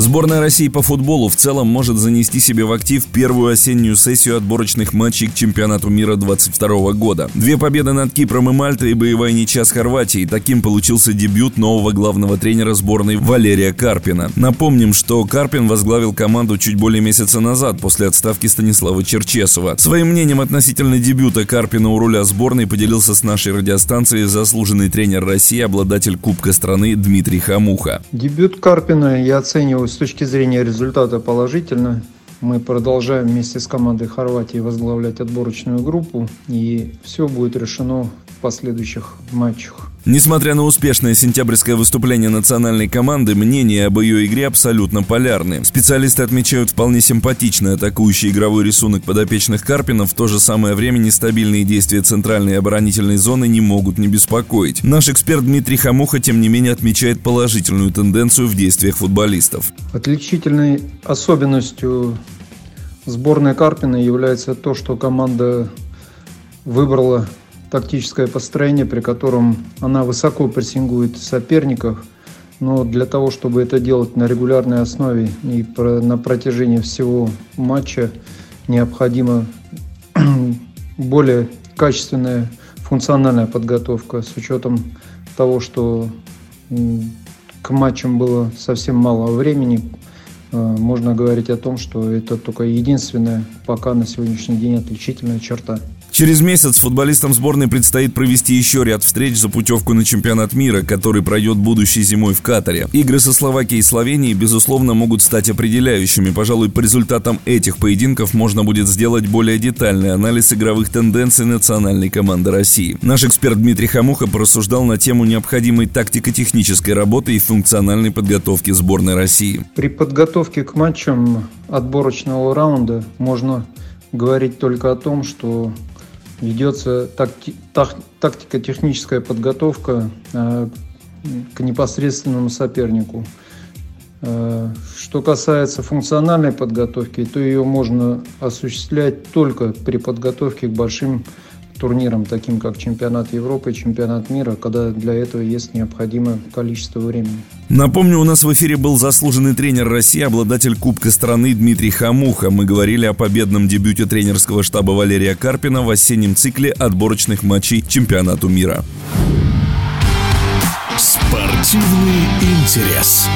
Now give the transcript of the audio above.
Сборная России по футболу в целом может занести себе в актив первую осеннюю сессию отборочных матчей к чемпионату мира 22 года. Две победы над Кипром и Мальтой и боевая ничья с Хорватией. Таким получился дебют нового главного тренера сборной Валерия Карпина. Напомним, что Карпин возглавил команду чуть более месяца назад после отставки Станислава Черчесова. Своим мнением относительно дебюта Карпина у руля сборной поделился с нашей радиостанцией заслуженный тренер России, обладатель Кубка страны Дмитрий Хамуха. Дебют Карпина я оцениваю с точки зрения результата положительно. Мы продолжаем вместе с командой Хорватии возглавлять отборочную группу, и все будет решено в последующих матчах. Несмотря на успешное сентябрьское выступление национальной команды, мнения об ее игре абсолютно полярны. Специалисты отмечают вполне симпатичный атакующий игровой рисунок подопечных Карпина, в то же самое время нестабильные действия центральной оборонительной зоны не могут не беспокоить. Наш эксперт Дмитрий Хамуха, тем не менее, отмечает положительную тенденцию в действиях футболистов. Отличительной особенностью сборной Карпина является то, что команда выбрала тактическое построение, при котором она высоко прессингует соперников, но для того, чтобы это делать на регулярной основе и на протяжении всего матча, необходима более качественная функциональная подготовка с учетом того, что к матчам было совсем мало времени, э, можно говорить о том, что это только единственная пока на сегодняшний день отличительная черта. Через месяц футболистам сборной предстоит провести еще ряд встреч за путевку на чемпионат мира, который пройдет будущей зимой в Катаре. Игры со Словакией и Словенией, безусловно, могут стать определяющими. Пожалуй, по результатам этих поединков можно будет сделать более детальный анализ игровых тенденций национальной команды России. Наш эксперт Дмитрий Хамуха порассуждал на тему необходимой тактико-технической работы и функциональной подготовки сборной России. При подготовке к матчам отборочного раунда можно говорить только о том, что ведется такти, так, тактико-техническая подготовка э, к непосредственному сопернику. Э, что касается функциональной подготовки, то ее можно осуществлять только при подготовке к большим турнирам, таким как чемпионат Европы, чемпионат мира, когда для этого есть необходимое количество времени. Напомню, у нас в эфире был заслуженный тренер России, обладатель Кубка страны Дмитрий Хамуха. Мы говорили о победном дебюте тренерского штаба Валерия Карпина в осеннем цикле отборочных матчей чемпионату мира. Спортивный интерес.